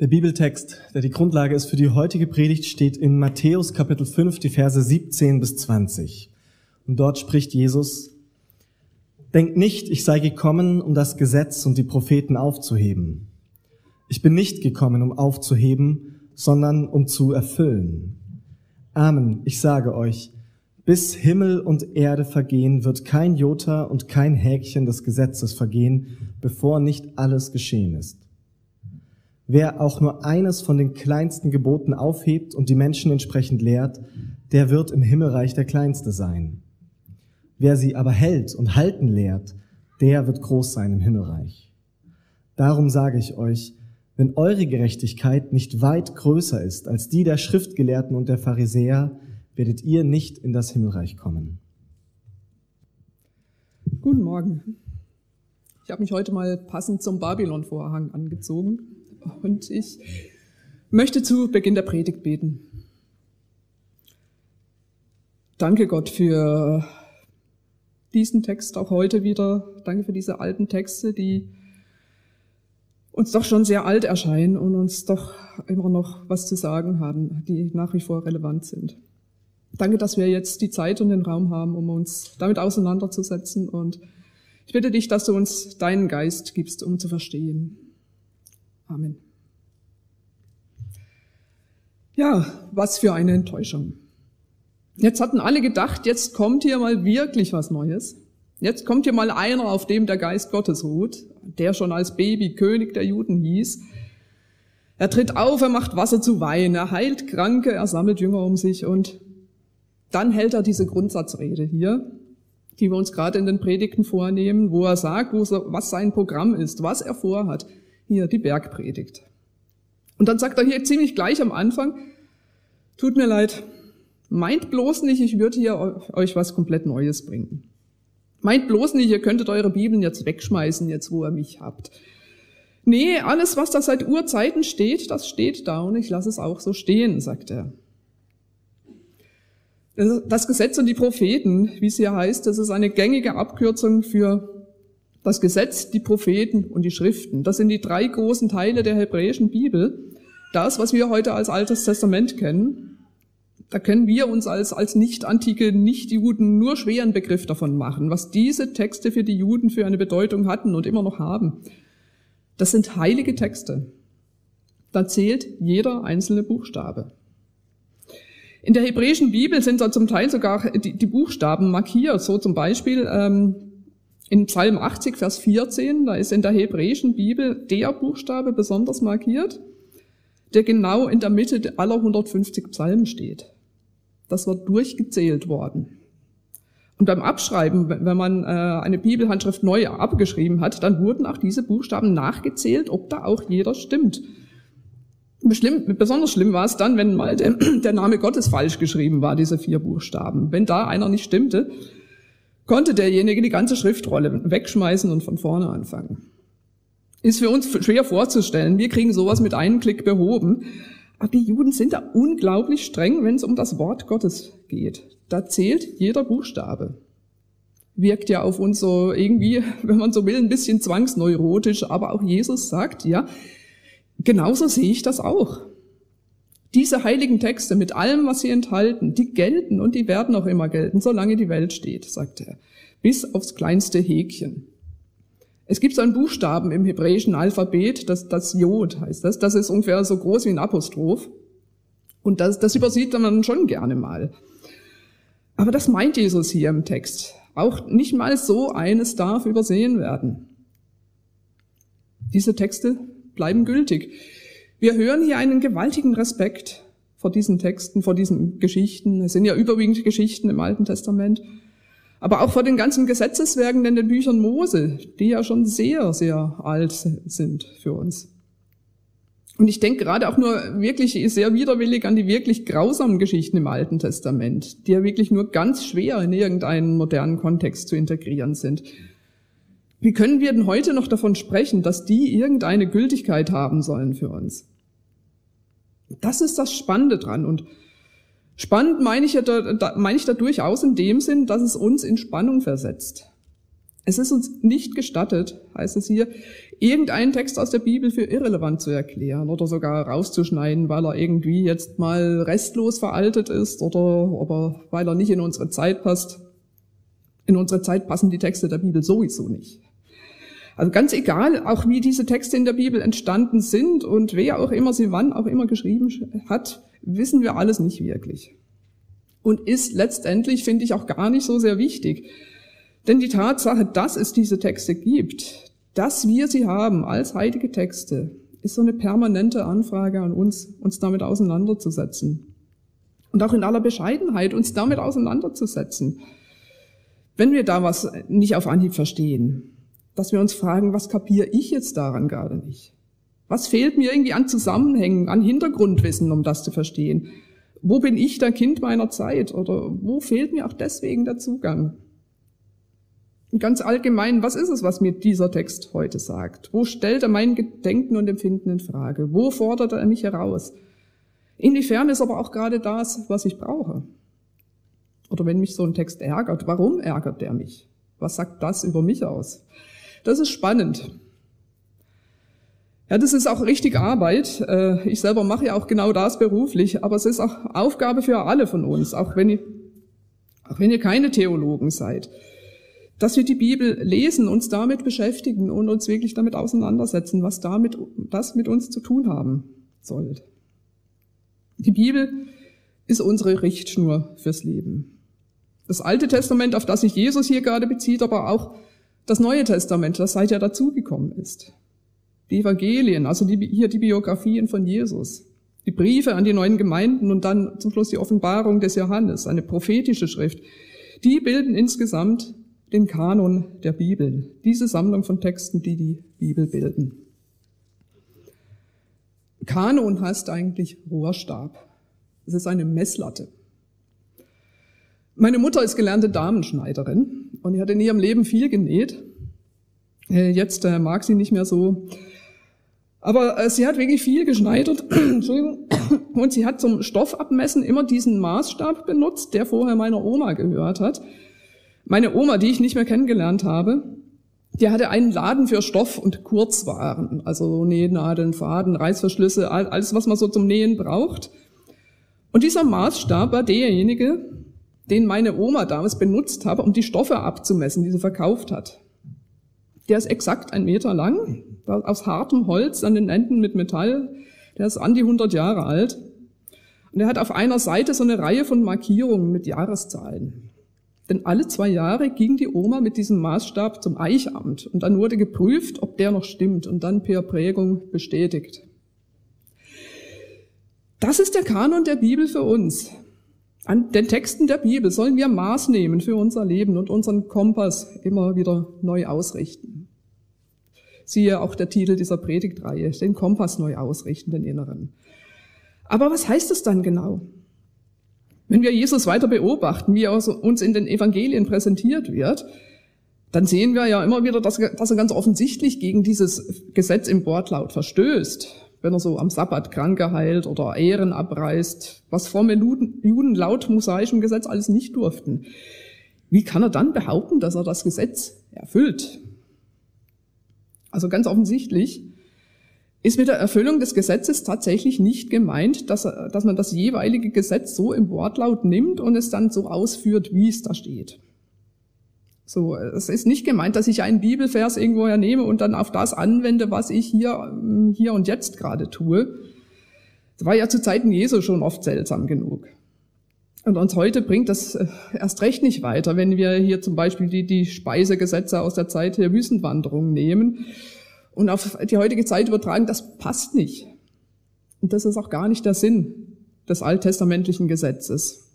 Der Bibeltext, der die Grundlage ist für die heutige Predigt, steht in Matthäus Kapitel 5, die Verse 17 bis 20. Und dort spricht Jesus, Denkt nicht, ich sei gekommen, um das Gesetz und die Propheten aufzuheben. Ich bin nicht gekommen, um aufzuheben, sondern um zu erfüllen. Amen, ich sage euch, bis Himmel und Erde vergehen, wird kein Jota und kein Häkchen des Gesetzes vergehen, bevor nicht alles geschehen ist. Wer auch nur eines von den kleinsten Geboten aufhebt und die Menschen entsprechend lehrt, der wird im Himmelreich der Kleinste sein. Wer sie aber hält und halten lehrt, der wird groß sein im Himmelreich. Darum sage ich euch, wenn eure Gerechtigkeit nicht weit größer ist als die der Schriftgelehrten und der Pharisäer, werdet ihr nicht in das Himmelreich kommen. Guten Morgen. Ich habe mich heute mal passend zum Babylon-Vorhang angezogen und ich möchte zu Beginn der Predigt beten. Danke Gott für diesen Text auch heute wieder. Danke für diese alten Texte, die uns doch schon sehr alt erscheinen und uns doch immer noch was zu sagen haben, die nach wie vor relevant sind. Danke, dass wir jetzt die Zeit und den Raum haben, um uns damit auseinanderzusetzen. Und ich bitte dich, dass du uns deinen Geist gibst, um zu verstehen. Amen. Ja, was für eine Enttäuschung. Jetzt hatten alle gedacht, jetzt kommt hier mal wirklich was Neues. Jetzt kommt hier mal einer, auf dem der Geist Gottes ruht, der schon als Baby König der Juden hieß. Er tritt auf, er macht Wasser zu Wein, er heilt Kranke, er sammelt Jünger um sich und dann hält er diese Grundsatzrede hier, die wir uns gerade in den Predigten vornehmen, wo er sagt, was sein Programm ist, was er vorhat. Hier die Bergpredigt. Und dann sagt er hier ziemlich gleich am Anfang, tut mir leid, meint bloß nicht, ich würde hier euch was komplett Neues bringen. Meint bloß nicht, ihr könntet eure Bibeln jetzt wegschmeißen, jetzt wo ihr mich habt. Nee, alles, was da seit Urzeiten steht, das steht da und ich lasse es auch so stehen, sagt er. Das Gesetz und die Propheten, wie es hier heißt, das ist eine gängige Abkürzung für das Gesetz, die Propheten und die Schriften. Das sind die drei großen Teile der hebräischen Bibel. Das, was wir heute als Altes Testament kennen. Da können wir uns als, als nicht-antike Nicht-Juden nur schweren Begriff davon machen, was diese Texte für die Juden für eine Bedeutung hatten und immer noch haben. Das sind heilige Texte. Da zählt jeder einzelne Buchstabe. In der hebräischen Bibel sind da zum Teil sogar die, die Buchstaben markiert. So zum Beispiel ähm, in Psalm 80, Vers 14, da ist in der hebräischen Bibel der Buchstabe besonders markiert, der genau in der Mitte aller 150 Psalmen steht. Das wird durchgezählt worden. Und beim Abschreiben, wenn man äh, eine Bibelhandschrift neu abgeschrieben hat, dann wurden auch diese Buchstaben nachgezählt, ob da auch jeder stimmt. Besonders schlimm war es dann, wenn mal der Name Gottes falsch geschrieben war, diese vier Buchstaben. Wenn da einer nicht stimmte, konnte derjenige die ganze Schriftrolle wegschmeißen und von vorne anfangen. Ist für uns schwer vorzustellen. Wir kriegen sowas mit einem Klick behoben. Aber die Juden sind da unglaublich streng, wenn es um das Wort Gottes geht. Da zählt jeder Buchstabe. Wirkt ja auf uns so irgendwie, wenn man so will, ein bisschen zwangsneurotisch. Aber auch Jesus sagt, ja, Genauso sehe ich das auch. Diese heiligen Texte mit allem, was sie enthalten, die gelten und die werden auch immer gelten, solange die Welt steht, sagt er, bis aufs kleinste Häkchen. Es gibt so einen Buchstaben im hebräischen Alphabet, das, das Jod heißt das, das ist ungefähr so groß wie ein Apostroph. Und das, das übersieht man schon gerne mal. Aber das meint Jesus hier im Text. Auch nicht mal so eines darf übersehen werden. Diese Texte bleiben gültig. Wir hören hier einen gewaltigen Respekt vor diesen Texten, vor diesen Geschichten. Es sind ja überwiegend Geschichten im Alten Testament. Aber auch vor den ganzen Gesetzeswerken in den Büchern Mose, die ja schon sehr, sehr alt sind für uns. Und ich denke gerade auch nur wirklich sehr widerwillig an die wirklich grausamen Geschichten im Alten Testament, die ja wirklich nur ganz schwer in irgendeinen modernen Kontext zu integrieren sind. Wie können wir denn heute noch davon sprechen, dass die irgendeine Gültigkeit haben sollen für uns? Das ist das Spannende dran. Und spannend meine ich, ja da, meine ich da durchaus in dem Sinn, dass es uns in Spannung versetzt. Es ist uns nicht gestattet, heißt es hier, irgendeinen Text aus der Bibel für irrelevant zu erklären oder sogar rauszuschneiden, weil er irgendwie jetzt mal restlos veraltet ist oder, oder weil er nicht in unsere Zeit passt. In unsere Zeit passen die Texte der Bibel sowieso nicht. Also ganz egal, auch wie diese Texte in der Bibel entstanden sind und wer auch immer sie wann auch immer geschrieben hat, wissen wir alles nicht wirklich. Und ist letztendlich, finde ich, auch gar nicht so sehr wichtig. Denn die Tatsache, dass es diese Texte gibt, dass wir sie haben als heilige Texte, ist so eine permanente Anfrage an uns, uns damit auseinanderzusetzen. Und auch in aller Bescheidenheit uns damit auseinanderzusetzen. Wenn wir da was nicht auf Anhieb verstehen, dass wir uns fragen, was kapiere ich jetzt daran gerade nicht? Was fehlt mir irgendwie an Zusammenhängen, an Hintergrundwissen, um das zu verstehen? Wo bin ich der Kind meiner Zeit? Oder wo fehlt mir auch deswegen der Zugang? Und ganz allgemein, was ist es, was mir dieser Text heute sagt? Wo stellt er mein Gedenken und Empfinden in Frage? Wo fordert er mich heraus? Inwiefern ist aber auch gerade das, was ich brauche? Oder wenn mich so ein Text ärgert, warum ärgert der mich? Was sagt das über mich aus? Das ist spannend. Ja, das ist auch richtig Arbeit. Äh, ich selber mache ja auch genau das beruflich, aber es ist auch Aufgabe für alle von uns, auch wenn ihr, auch wenn ihr keine Theologen seid, dass wir die Bibel lesen, uns damit beschäftigen und uns wirklich damit auseinandersetzen, was damit das mit uns zu tun haben soll. Die Bibel ist unsere Richtschnur fürs Leben. Das Alte Testament, auf das sich Jesus hier gerade bezieht, aber auch das Neue Testament, das seit ja dazugekommen ist. Die Evangelien, also die, hier die Biografien von Jesus. Die Briefe an die neuen Gemeinden und dann zum Schluss die Offenbarung des Johannes, eine prophetische Schrift. Die bilden insgesamt den Kanon der Bibel. Diese Sammlung von Texten, die die Bibel bilden. Kanon heißt eigentlich Rohrstab. Es ist eine Messlatte. Meine Mutter ist gelernte Damenschneiderin und die hat in ihrem Leben viel genäht. Äh, jetzt äh, mag sie nicht mehr so. Aber äh, sie hat wirklich viel geschneidert. Entschuldigung. Und sie hat zum Stoffabmessen immer diesen Maßstab benutzt, der vorher meiner Oma gehört hat. Meine Oma, die ich nicht mehr kennengelernt habe, die hatte einen Laden für Stoff und Kurzwaren, also Nähnadeln, Faden, Reißverschlüsse, alles, was man so zum Nähen braucht. Und dieser Maßstab war derjenige, den meine Oma damals benutzt habe, um die Stoffe abzumessen, die sie verkauft hat. Der ist exakt ein Meter lang, aus hartem Holz an den Enden mit Metall. Der ist an die 100 Jahre alt. Und er hat auf einer Seite so eine Reihe von Markierungen mit Jahreszahlen. Denn alle zwei Jahre ging die Oma mit diesem Maßstab zum Eichamt und dann wurde geprüft, ob der noch stimmt und dann per Prägung bestätigt. Das ist der Kanon der Bibel für uns. An den Texten der Bibel sollen wir Maß nehmen für unser Leben und unseren Kompass immer wieder neu ausrichten. Siehe auch der Titel dieser Predigtreihe, den Kompass neu ausrichten, den inneren. Aber was heißt es dann genau? Wenn wir Jesus weiter beobachten, wie er uns in den Evangelien präsentiert wird, dann sehen wir ja immer wieder, dass er ganz offensichtlich gegen dieses Gesetz im Wortlaut verstößt wenn er so am Sabbat Kranke heilt oder Ehren abreißt, was fromme Juden laut mosaischem Gesetz alles nicht durften. Wie kann er dann behaupten, dass er das Gesetz erfüllt? Also ganz offensichtlich ist mit der Erfüllung des Gesetzes tatsächlich nicht gemeint, dass, dass man das jeweilige Gesetz so im Wortlaut nimmt und es dann so ausführt, wie es da steht. So, es ist nicht gemeint, dass ich einen Bibelvers irgendwoher nehme und dann auf das anwende, was ich hier, ähm, hier und jetzt gerade tue. Das war ja zu Zeiten Jesu schon oft seltsam genug. Und uns heute bringt das äh, erst recht nicht weiter, wenn wir hier zum Beispiel die, die Speisegesetze aus der Zeit der Wüstenwanderung nehmen und auf die heutige Zeit übertragen, das passt nicht. Und das ist auch gar nicht der Sinn des alttestamentlichen Gesetzes.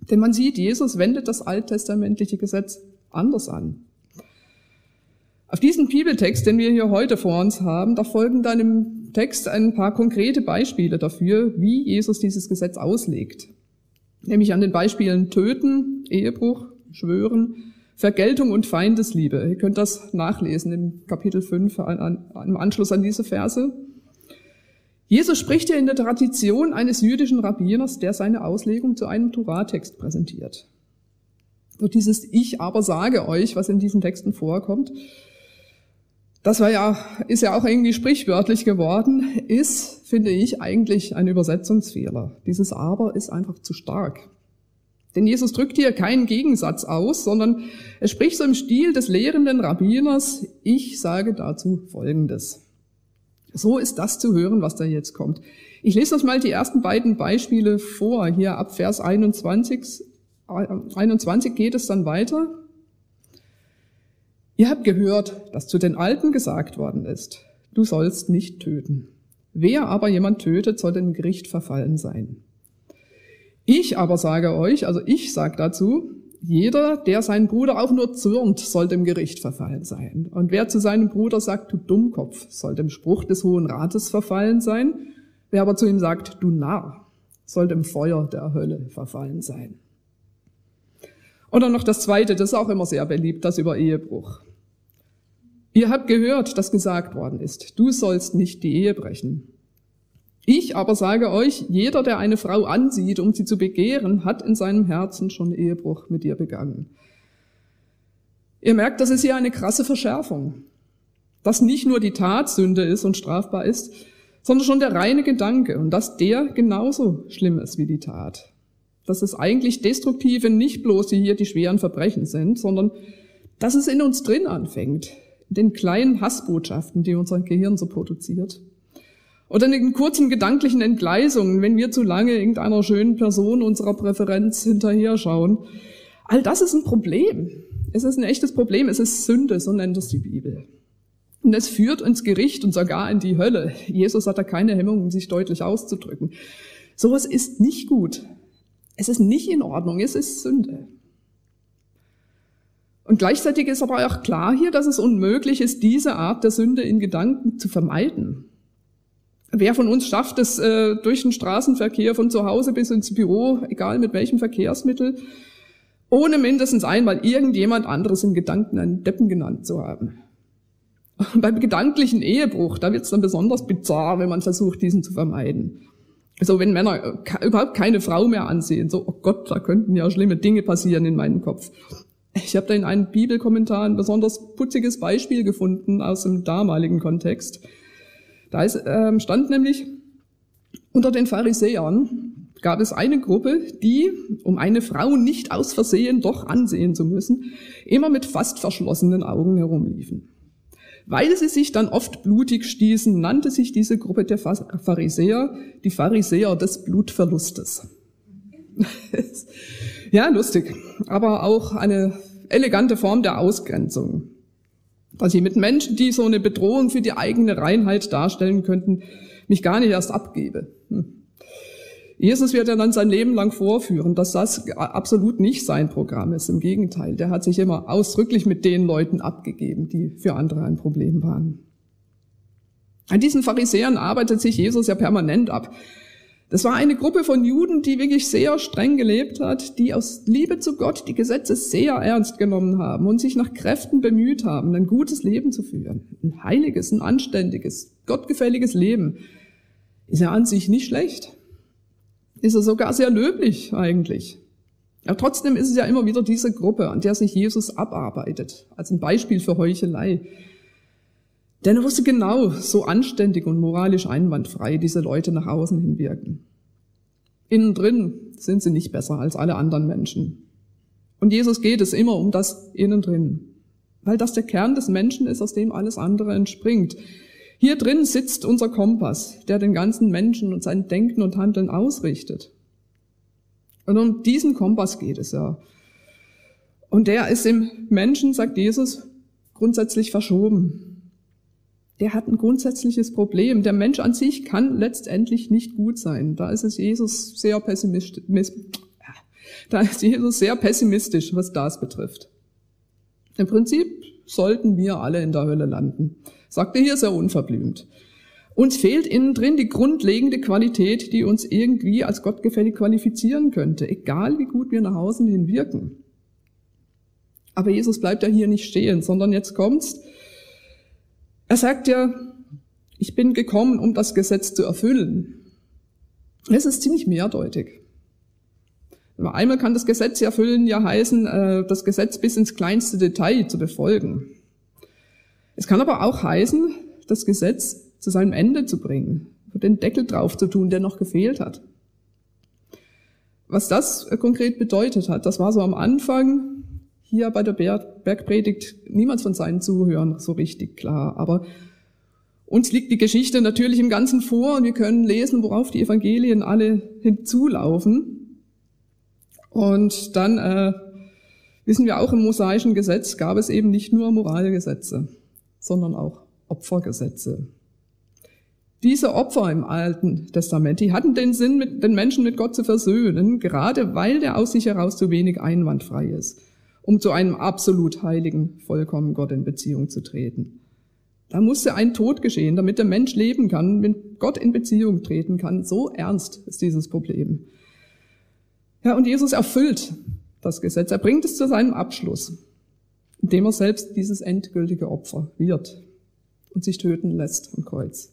Denn man sieht, Jesus wendet das alttestamentliche Gesetz anders an. Auf diesen Bibeltext, den wir hier heute vor uns haben, da folgen dann im Text ein paar konkrete Beispiele dafür, wie Jesus dieses Gesetz auslegt. Nämlich an den Beispielen Töten, Ehebruch, Schwören, Vergeltung und Feindesliebe. Ihr könnt das nachlesen im Kapitel 5 im Anschluss an diese Verse. Jesus spricht ja in der Tradition eines jüdischen Rabbiners, der seine Auslegung zu einem Torah-Text präsentiert. So dieses Ich aber sage euch, was in diesen Texten vorkommt, das war ja, ist ja auch irgendwie sprichwörtlich geworden, ist, finde ich, eigentlich ein Übersetzungsfehler. Dieses Aber ist einfach zu stark. Denn Jesus drückt hier keinen Gegensatz aus, sondern er spricht so im Stil des lehrenden Rabbiners, ich sage dazu Folgendes. So ist das zu hören, was da jetzt kommt. Ich lese uns mal die ersten beiden Beispiele vor. Hier ab Vers 21, 21 geht es dann weiter. Ihr habt gehört, dass zu den Alten gesagt worden ist, du sollst nicht töten. Wer aber jemand tötet, soll dem Gericht verfallen sein. Ich aber sage euch, also ich sage dazu, jeder, der seinen Bruder auch nur zürnt, soll dem Gericht verfallen sein. Und wer zu seinem Bruder sagt, du Dummkopf, soll dem Spruch des Hohen Rates verfallen sein. Wer aber zu ihm sagt, du Narr, soll dem Feuer der Hölle verfallen sein. Oder noch das Zweite, das ist auch immer sehr beliebt, das über Ehebruch. Ihr habt gehört, dass gesagt worden ist, du sollst nicht die Ehe brechen. Ich aber sage euch, jeder, der eine Frau ansieht, um sie zu begehren, hat in seinem Herzen schon Ehebruch mit ihr begangen. Ihr merkt, das ist hier eine krasse Verschärfung. Dass nicht nur die Tat Sünde ist und strafbar ist, sondern schon der reine Gedanke und dass der genauso schlimm ist wie die Tat dass es eigentlich Destruktive nicht bloß hier die schweren Verbrechen sind, sondern dass es in uns drin anfängt, den kleinen Hassbotschaften, die unser Gehirn so produziert. Oder in den kurzen gedanklichen Entgleisungen, wenn wir zu lange irgendeiner schönen Person unserer Präferenz hinterher schauen. All das ist ein Problem. Es ist ein echtes Problem. Es ist Sünde, so nennt es die Bibel. Und es führt ins Gericht und sogar in die Hölle. Jesus hat da keine Hemmungen, sich deutlich auszudrücken. Sowas ist nicht gut. Es ist nicht in Ordnung, es ist Sünde. Und gleichzeitig ist aber auch klar hier, dass es unmöglich ist, diese Art der Sünde in Gedanken zu vermeiden. Wer von uns schafft es äh, durch den Straßenverkehr von zu Hause bis ins Büro, egal mit welchem Verkehrsmittel, ohne mindestens einmal irgendjemand anderes in Gedanken einen Deppen genannt zu haben? Und beim gedanklichen Ehebruch, da wird es dann besonders bizarr, wenn man versucht, diesen zu vermeiden. So, wenn Männer überhaupt keine Frau mehr ansehen, so, oh Gott, da könnten ja schlimme Dinge passieren in meinem Kopf. Ich habe da in einem Bibelkommentar ein besonders putziges Beispiel gefunden aus dem damaligen Kontext. Da ist, ähm, stand nämlich, unter den Pharisäern gab es eine Gruppe, die, um eine Frau nicht aus Versehen doch ansehen zu müssen, immer mit fast verschlossenen Augen herumliefen. Weil sie sich dann oft blutig stießen, nannte sich diese Gruppe der Pharisäer die Pharisäer des Blutverlustes. ja, lustig, aber auch eine elegante Form der Ausgrenzung. Dass ich mit Menschen, die so eine Bedrohung für die eigene Reinheit darstellen könnten, mich gar nicht erst abgebe. Hm. Jesus wird ja dann sein Leben lang vorführen, dass das absolut nicht sein Programm ist. Im Gegenteil, der hat sich immer ausdrücklich mit den Leuten abgegeben, die für andere ein Problem waren. An diesen Pharisäern arbeitet sich Jesus ja permanent ab. Das war eine Gruppe von Juden, die wirklich sehr streng gelebt hat, die aus Liebe zu Gott die Gesetze sehr ernst genommen haben und sich nach Kräften bemüht haben, ein gutes Leben zu führen. Ein heiliges, ein anständiges, gottgefälliges Leben. Ist ja an sich nicht schlecht ist er sogar sehr löblich eigentlich. Ja, trotzdem ist es ja immer wieder diese Gruppe, an der sich Jesus abarbeitet, als ein Beispiel für Heuchelei. Denn er wusste genau, so anständig und moralisch einwandfrei diese Leute nach außen hin wirken. Innen drin sind sie nicht besser als alle anderen Menschen. Und Jesus geht es immer um das innen drin, weil das der Kern des Menschen ist, aus dem alles andere entspringt. Hier drin sitzt unser Kompass, der den ganzen Menschen und sein Denken und Handeln ausrichtet. Und um diesen Kompass geht es ja. Und der ist im Menschen, sagt Jesus, grundsätzlich verschoben. Der hat ein grundsätzliches Problem. Der Mensch an sich kann letztendlich nicht gut sein. Da ist es Jesus sehr pessimistisch, da ist Jesus sehr pessimistisch, was das betrifft. Im Prinzip sollten wir alle in der Hölle landen. Sagt er hier sehr unverblümt. Uns fehlt innen drin die grundlegende Qualität, die uns irgendwie als gottgefällig qualifizieren könnte, egal wie gut wir nach außen hin wirken. Aber Jesus bleibt ja hier nicht stehen, sondern jetzt kommt's. Er sagt ja, ich bin gekommen, um das Gesetz zu erfüllen. Es ist ziemlich mehrdeutig. Einmal kann das Gesetz erfüllen ja heißen, äh, das Gesetz bis ins kleinste Detail zu befolgen. Es kann aber auch heißen, das Gesetz zu seinem Ende zu bringen, den Deckel drauf zu tun, der noch gefehlt hat. Was das konkret bedeutet hat, das war so am Anfang hier bei der Bergpredigt niemals von seinen Zuhörern so richtig klar. Aber uns liegt die Geschichte natürlich im Ganzen vor und wir können lesen, worauf die Evangelien alle hinzulaufen. Und dann äh, wissen wir auch im mosaischen Gesetz gab es eben nicht nur Moralgesetze, sondern auch Opfergesetze. Diese Opfer im Alten Testament, die hatten den Sinn, mit, den Menschen mit Gott zu versöhnen, gerade weil der aus sich heraus zu wenig einwandfrei ist, um zu einem absolut heiligen, vollkommen Gott in Beziehung zu treten. Da musste ein Tod geschehen, damit der Mensch leben kann, mit Gott in Beziehung treten kann. So ernst ist dieses Problem. Ja, und Jesus erfüllt das Gesetz. Er bringt es zu seinem Abschluss, indem er selbst dieses endgültige Opfer wird und sich töten lässt am Kreuz.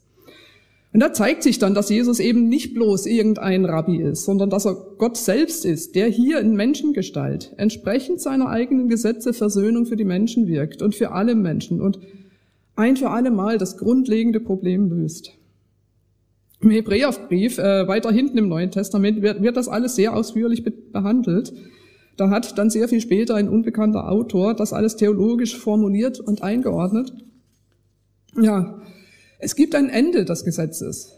Und da zeigt sich dann, dass Jesus eben nicht bloß irgendein Rabbi ist, sondern dass er Gott selbst ist, der hier in Menschengestalt entsprechend seiner eigenen Gesetze Versöhnung für die Menschen wirkt und für alle Menschen und ein für alle Mal das grundlegende Problem löst. Im Hebräerbrief, äh, weiter hinten im Neuen Testament, wird, wird das alles sehr ausführlich be behandelt. Da hat dann sehr viel später ein unbekannter Autor das alles theologisch formuliert und eingeordnet. Ja, es gibt ein Ende des Gesetzes.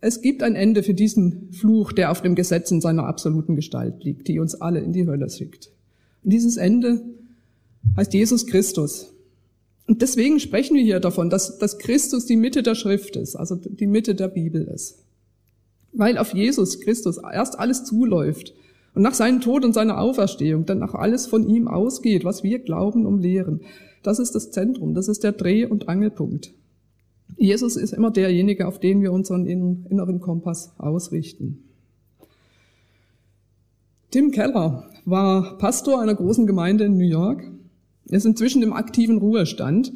Es gibt ein Ende für diesen Fluch, der auf dem Gesetz in seiner absoluten Gestalt liegt, die uns alle in die Hölle schickt. Und dieses Ende heißt Jesus Christus. Und deswegen sprechen wir hier davon, dass, dass Christus die Mitte der Schrift ist, also die Mitte der Bibel ist. Weil auf Jesus Christus erst alles zuläuft und nach seinem Tod und seiner Auferstehung dann auch alles von ihm ausgeht, was wir glauben und lehren. Das ist das Zentrum, das ist der Dreh- und Angelpunkt. Jesus ist immer derjenige, auf den wir unseren inneren Kompass ausrichten. Tim Keller war Pastor einer großen Gemeinde in New York. Er ist inzwischen im aktiven Ruhestand.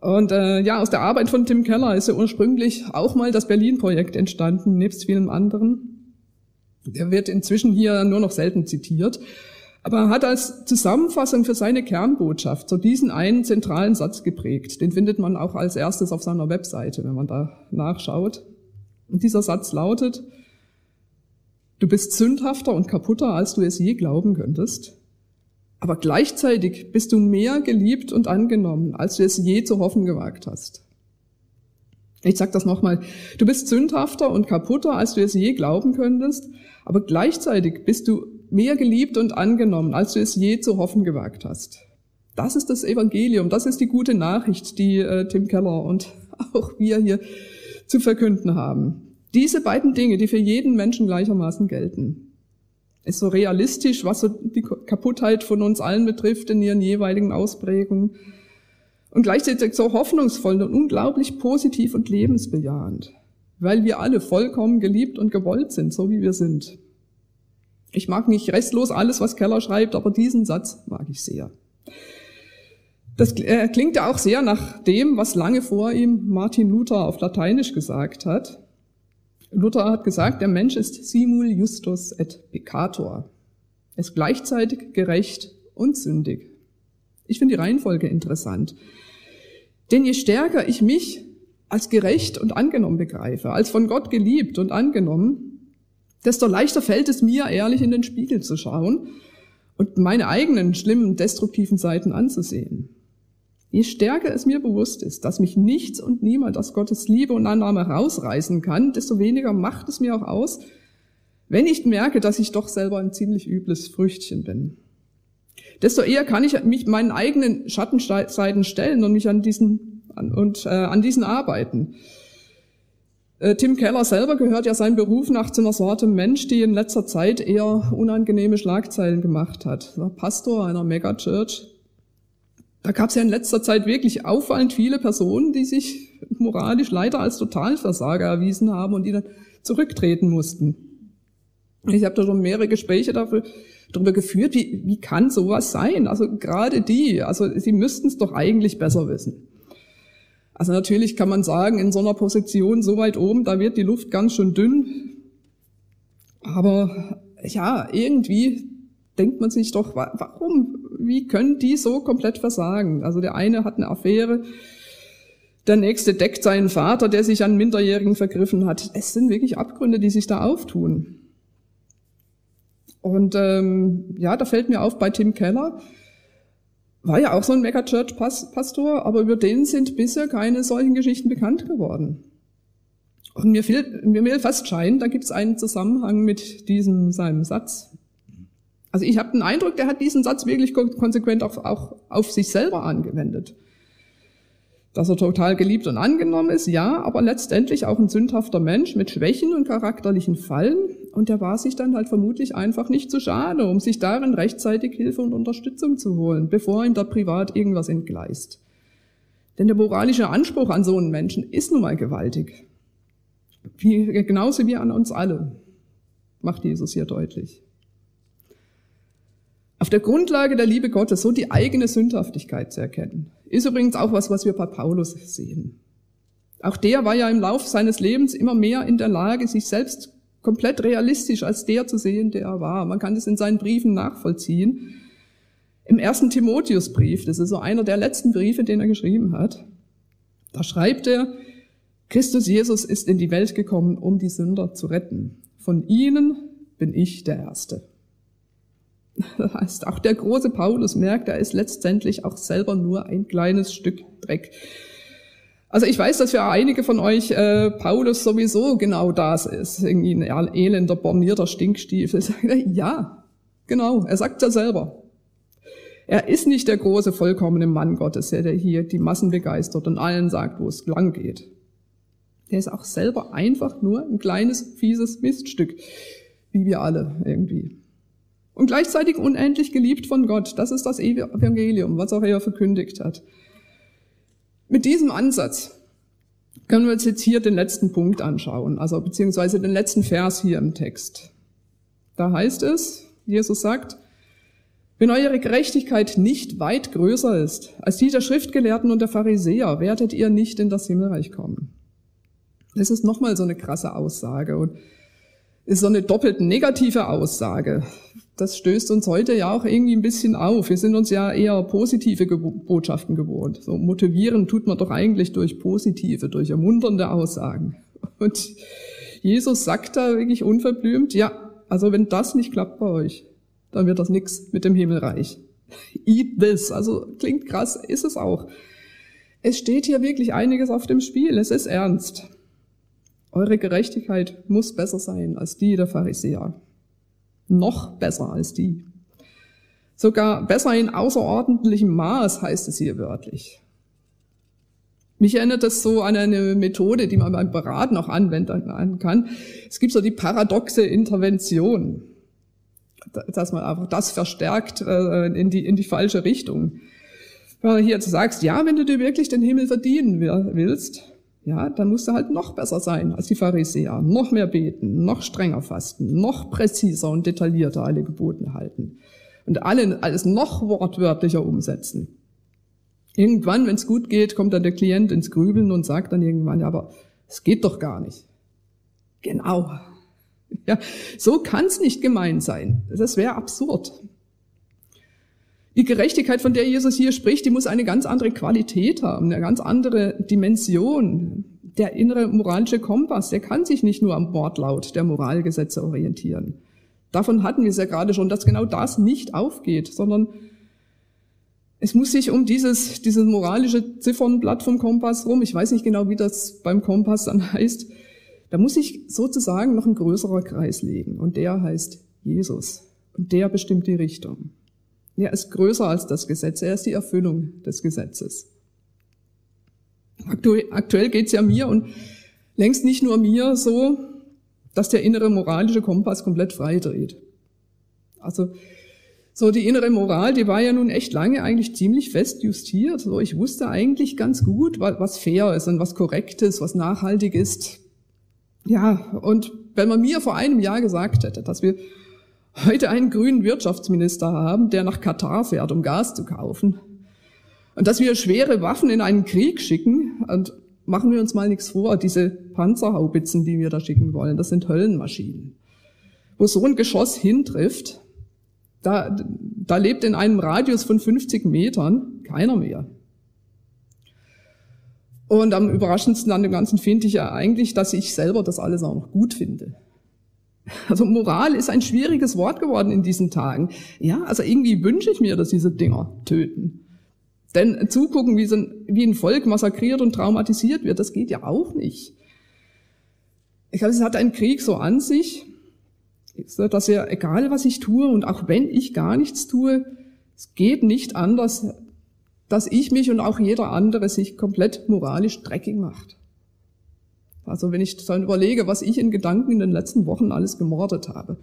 Und äh, ja, aus der Arbeit von Tim Keller ist ja ursprünglich auch mal das Berlin-Projekt entstanden, nebst vielen anderen. Der wird inzwischen hier nur noch selten zitiert. Aber er hat als Zusammenfassung für seine Kernbotschaft so diesen einen zentralen Satz geprägt. Den findet man auch als erstes auf seiner Webseite, wenn man da nachschaut. Und dieser Satz lautet, du bist sündhafter und kaputter, als du es je glauben könntest. Aber gleichzeitig bist du mehr geliebt und angenommen, als du es je zu hoffen gewagt hast. Ich sag das nochmal. Du bist sündhafter und kaputter, als du es je glauben könntest, aber gleichzeitig bist du mehr geliebt und angenommen, als du es je zu hoffen gewagt hast. Das ist das Evangelium, das ist die gute Nachricht, die äh, Tim Keller und auch wir hier zu verkünden haben. Diese beiden Dinge, die für jeden Menschen gleichermaßen gelten. Ist so realistisch, was so die Kaputtheit von uns allen betrifft in ihren jeweiligen Ausprägungen. Und gleichzeitig so hoffnungsvoll und unglaublich positiv und lebensbejahend, weil wir alle vollkommen geliebt und gewollt sind, so wie wir sind. Ich mag nicht restlos alles, was Keller schreibt, aber diesen Satz mag ich sehr. Das äh, klingt ja auch sehr nach dem, was lange vor ihm Martin Luther auf Lateinisch gesagt hat. Luther hat gesagt, der Mensch ist simul justus et peccator. Er ist gleichzeitig gerecht und sündig. Ich finde die Reihenfolge interessant. Denn je stärker ich mich als gerecht und angenommen begreife, als von Gott geliebt und angenommen, desto leichter fällt es mir, ehrlich in den Spiegel zu schauen und meine eigenen schlimmen, destruktiven Seiten anzusehen. Je stärker es mir bewusst ist, dass mich nichts und niemand aus Gottes Liebe und Annahme rausreißen kann, desto weniger macht es mir auch aus, wenn ich merke, dass ich doch selber ein ziemlich übles Früchtchen bin. Desto eher kann ich mich meinen eigenen Schattenseiten stellen und mich an diesen, an, und, äh, an diesen arbeiten. Äh, Tim Keller selber gehört ja sein Beruf nach zu einer Sorte Mensch, die in letzter Zeit eher unangenehme Schlagzeilen gemacht hat. Er war Pastor einer Megachurch. Da gab es ja in letzter Zeit wirklich auffallend viele Personen, die sich moralisch leider als Totalversager erwiesen haben und die dann zurücktreten mussten. Ich habe da schon mehrere Gespräche dafür, darüber geführt, wie, wie kann sowas sein? Also gerade die, also sie müssten es doch eigentlich besser wissen. Also natürlich kann man sagen, in so einer Position so weit oben, da wird die Luft ganz schön dünn. Aber ja, irgendwie denkt man sich doch, warum, wie können die so komplett versagen? Also der eine hat eine Affäre, der nächste deckt seinen Vater, der sich an Minderjährigen vergriffen hat. Es sind wirklich Abgründe, die sich da auftun. Und ähm, ja, da fällt mir auf bei Tim Keller, war ja auch so ein Megachurch-Pastor, aber über den sind bisher keine solchen Geschichten bekannt geworden. Und mir, fiel, mir will fast scheinen, da gibt es einen Zusammenhang mit diesem seinem Satz. Also ich habe den Eindruck, der hat diesen Satz wirklich konsequent auch, auch auf sich selber angewendet. Dass er total geliebt und angenommen ist, ja, aber letztendlich auch ein sündhafter Mensch mit Schwächen und charakterlichen Fallen. Und der war sich dann halt vermutlich einfach nicht zu schade, um sich darin rechtzeitig Hilfe und Unterstützung zu holen, bevor ihm da privat irgendwas entgleist. Denn der moralische Anspruch an so einen Menschen ist nun mal gewaltig. Wie, genauso wie an uns alle, macht Jesus hier deutlich. Auf der Grundlage der Liebe Gottes so die eigene Sündhaftigkeit zu erkennen, ist übrigens auch was, was wir bei Paulus sehen. Auch der war ja im Lauf seines Lebens immer mehr in der Lage, sich selbst komplett realistisch als der zu sehen, der er war. Man kann das in seinen Briefen nachvollziehen. Im ersten Timotheusbrief, das ist so einer der letzten Briefe, den er geschrieben hat, da schreibt er, Christus Jesus ist in die Welt gekommen, um die Sünder zu retten. Von ihnen bin ich der Erste. Das heißt, auch der große Paulus merkt, er ist letztendlich auch selber nur ein kleines Stück Dreck. Also ich weiß, dass für einige von euch äh, Paulus sowieso genau das ist, irgendwie ein elender, bornierter Stinkstiefel. Ja, genau, er sagt ja selber. Er ist nicht der große, vollkommene Mann Gottes, der hier die Massen begeistert und allen sagt, wo es lang geht. Der ist auch selber einfach nur ein kleines, fieses Miststück, wie wir alle irgendwie und gleichzeitig unendlich geliebt von Gott. Das ist das Evangelium, was auch er verkündigt hat. Mit diesem Ansatz können wir uns jetzt hier den letzten Punkt anschauen, also beziehungsweise den letzten Vers hier im Text. Da heißt es, Jesus sagt, wenn eure Gerechtigkeit nicht weit größer ist als die der Schriftgelehrten und der Pharisäer, werdet ihr nicht in das Himmelreich kommen. Das ist nochmal so eine krasse Aussage und ist so eine doppelt negative Aussage das stößt uns heute ja auch irgendwie ein bisschen auf. Wir sind uns ja eher positive Botschaften gewohnt. So motivieren tut man doch eigentlich durch positive, durch ermunternde Aussagen. Und Jesus sagt da wirklich unverblümt, ja, also wenn das nicht klappt bei euch, dann wird das nix mit dem Himmelreich. Eat this. Also klingt krass, ist es auch. Es steht hier wirklich einiges auf dem Spiel. Es ist ernst. Eure Gerechtigkeit muss besser sein als die der Pharisäer. Noch besser als die. Sogar besser in außerordentlichem Maß heißt es hier wörtlich. Mich erinnert das so an eine Methode, die man beim Beraten auch anwenden kann. Es gibt so die paradoxe Intervention, dass man einfach das verstärkt äh, in, die, in die falsche Richtung. Wenn du hier sagst, ja, wenn du dir wirklich den Himmel verdienen willst, ja, dann musst du halt noch besser sein als die Pharisäer, noch mehr beten, noch strenger fasten, noch präziser und detaillierter alle Geboten halten und alle, alles noch wortwörtlicher umsetzen. Irgendwann, wenn es gut geht, kommt dann der Klient ins Grübeln und sagt dann irgendwann, ja, aber es geht doch gar nicht. Genau. Ja, so kann es nicht gemeint sein. Das wäre absurd. Die Gerechtigkeit, von der Jesus hier spricht, die muss eine ganz andere Qualität haben, eine ganz andere Dimension. Der innere moralische Kompass, der kann sich nicht nur am Wortlaut der Moralgesetze orientieren. Davon hatten wir es ja gerade schon, dass genau das nicht aufgeht, sondern es muss sich um dieses, dieses moralische Ziffernblatt vom Kompass rum, ich weiß nicht genau, wie das beim Kompass dann heißt, da muss sich sozusagen noch ein größerer Kreis legen und der heißt Jesus und der bestimmt die Richtung. Er ist größer als das Gesetz, er ist die Erfüllung des Gesetzes. Aktuell geht es ja mir und längst nicht nur mir so, dass der innere moralische Kompass komplett frei dreht. Also so die innere Moral, die war ja nun echt lange eigentlich ziemlich fest justiert. So ich wusste eigentlich ganz gut, was fair ist und was korrekt ist, was nachhaltig ist. Ja, und wenn man mir vor einem Jahr gesagt hätte, dass wir heute einen grünen Wirtschaftsminister haben, der nach Katar fährt, um Gas zu kaufen. Und dass wir schwere Waffen in einen Krieg schicken und machen wir uns mal nichts vor, diese Panzerhaubitzen, die wir da schicken wollen, das sind Höllenmaschinen. wo so ein Geschoss hintrifft, da, da lebt in einem Radius von 50 Metern keiner mehr. Und am überraschendsten an dem Ganzen finde ich ja eigentlich, dass ich selber das alles auch noch gut finde. Also Moral ist ein schwieriges Wort geworden in diesen Tagen. Ja, also irgendwie wünsche ich mir, dass diese Dinger töten. Denn zugucken, wie, so ein, wie ein Volk massakriert und traumatisiert wird, das geht ja auch nicht. Ich glaube, es hat ein Krieg so an sich, dass er, egal was ich tue und auch wenn ich gar nichts tue, es geht nicht anders, dass ich mich und auch jeder andere sich komplett moralisch dreckig macht. Also wenn ich dann überlege, was ich in Gedanken in den letzten Wochen alles gemordet habe.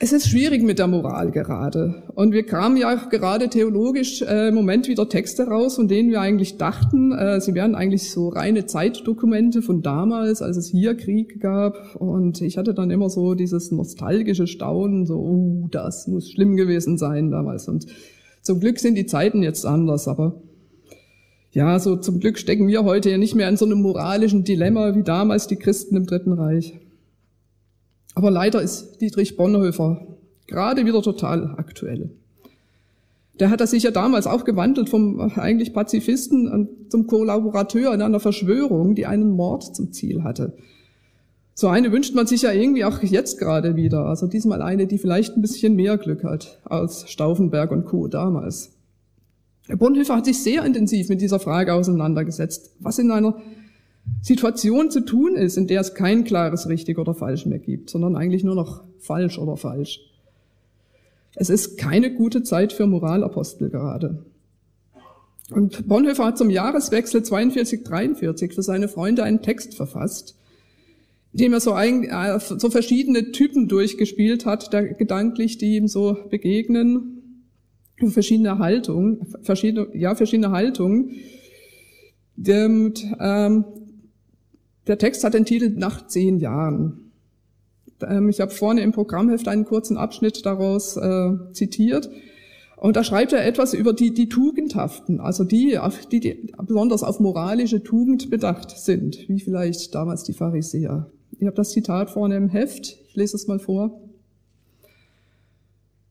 Es ist schwierig mit der Moral gerade. Und wir kamen ja auch gerade theologisch äh, im Moment wieder Texte raus, von denen wir eigentlich dachten, äh, sie wären eigentlich so reine Zeitdokumente von damals, als es hier Krieg gab. Und ich hatte dann immer so dieses nostalgische Staunen, so, oh, das muss schlimm gewesen sein damals. Und zum Glück sind die Zeiten jetzt anders, aber ja, so zum Glück stecken wir heute ja nicht mehr in so einem moralischen Dilemma wie damals die Christen im Dritten Reich. Aber leider ist Dietrich Bonhoeffer gerade wieder total aktuell. Der hat sich ja damals auch gewandelt vom eigentlich Pazifisten zum Kollaborateur in einer Verschwörung, die einen Mord zum Ziel hatte. So eine wünscht man sich ja irgendwie auch jetzt gerade wieder. Also diesmal eine, die vielleicht ein bisschen mehr Glück hat als Stauffenberg und Co. damals. Bonhoeffer hat sich sehr intensiv mit dieser Frage auseinandergesetzt, was in einer Situation zu tun ist, in der es kein klares richtig oder falsch mehr gibt, sondern eigentlich nur noch falsch oder falsch. Es ist keine gute Zeit für Moralapostel gerade. Und Bonhoeffer hat zum Jahreswechsel 42-43 für seine Freunde einen Text verfasst, in dem er so, ein, äh, so verschiedene Typen durchgespielt hat, gedanklich, die ihm so begegnen, verschiedene Haltungen, verschiedene, ja, verschiedene Haltungen. Und, ähm, der Text hat den Titel Nach zehn Jahren. Ähm, ich habe vorne im Programmheft einen kurzen Abschnitt daraus äh, zitiert. Und da schreibt er etwas über die, die Tugendhaften, also die, die, die besonders auf moralische Tugend bedacht sind, wie vielleicht damals die Pharisäer. Ich habe das Zitat vorne im Heft, ich lese es mal vor.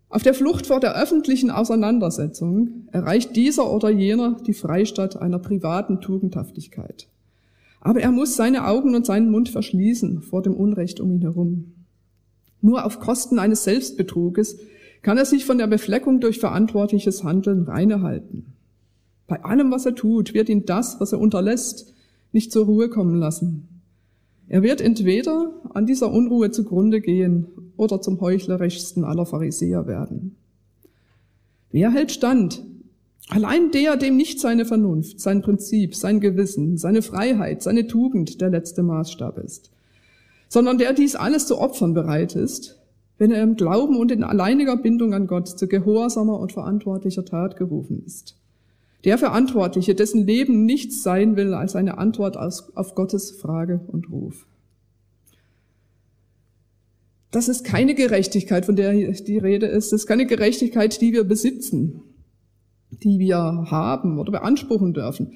Auf der Flucht vor der öffentlichen Auseinandersetzung erreicht dieser oder jener die Freistatt einer privaten Tugendhaftigkeit. Aber er muss seine Augen und seinen Mund verschließen vor dem Unrecht um ihn herum. Nur auf Kosten eines Selbstbetruges kann er sich von der Befleckung durch verantwortliches Handeln reinehalten. Bei allem, was er tut, wird ihn das, was er unterlässt, nicht zur Ruhe kommen lassen. Er wird entweder an dieser Unruhe zugrunde gehen oder zum heuchlerischsten aller Pharisäer werden. Wer hält stand Allein der, dem nicht seine Vernunft, sein Prinzip, sein Gewissen, seine Freiheit, seine Tugend der letzte Maßstab ist, sondern der dies alles zu opfern bereit ist, wenn er im Glauben und in alleiniger Bindung an Gott zu gehorsamer und verantwortlicher Tat gerufen ist. Der Verantwortliche, dessen Leben nichts sein will als eine Antwort auf Gottes Frage und Ruf. Das ist keine Gerechtigkeit, von der die Rede ist. Das ist keine Gerechtigkeit, die wir besitzen, die wir haben oder beanspruchen dürfen.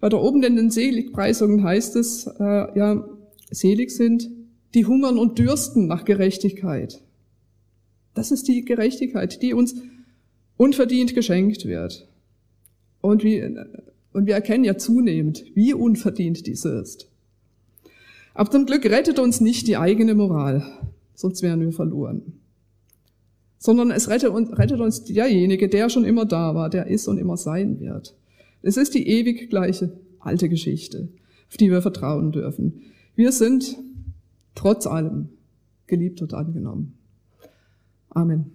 Weiter oben in den Seligpreisungen heißt es, äh, ja, selig sind, die hungern und dürsten nach Gerechtigkeit. Das ist die Gerechtigkeit, die uns unverdient geschenkt wird. Und, wir, und wir erkennen ja zunehmend, wie unverdient diese ist. Aber zum Glück rettet uns nicht die eigene Moral, sonst wären wir verloren sondern es rettet uns, rettet uns derjenige, der schon immer da war, der ist und immer sein wird. Es ist die ewig gleiche alte Geschichte, auf die wir vertrauen dürfen. Wir sind trotz allem geliebt und angenommen. Amen.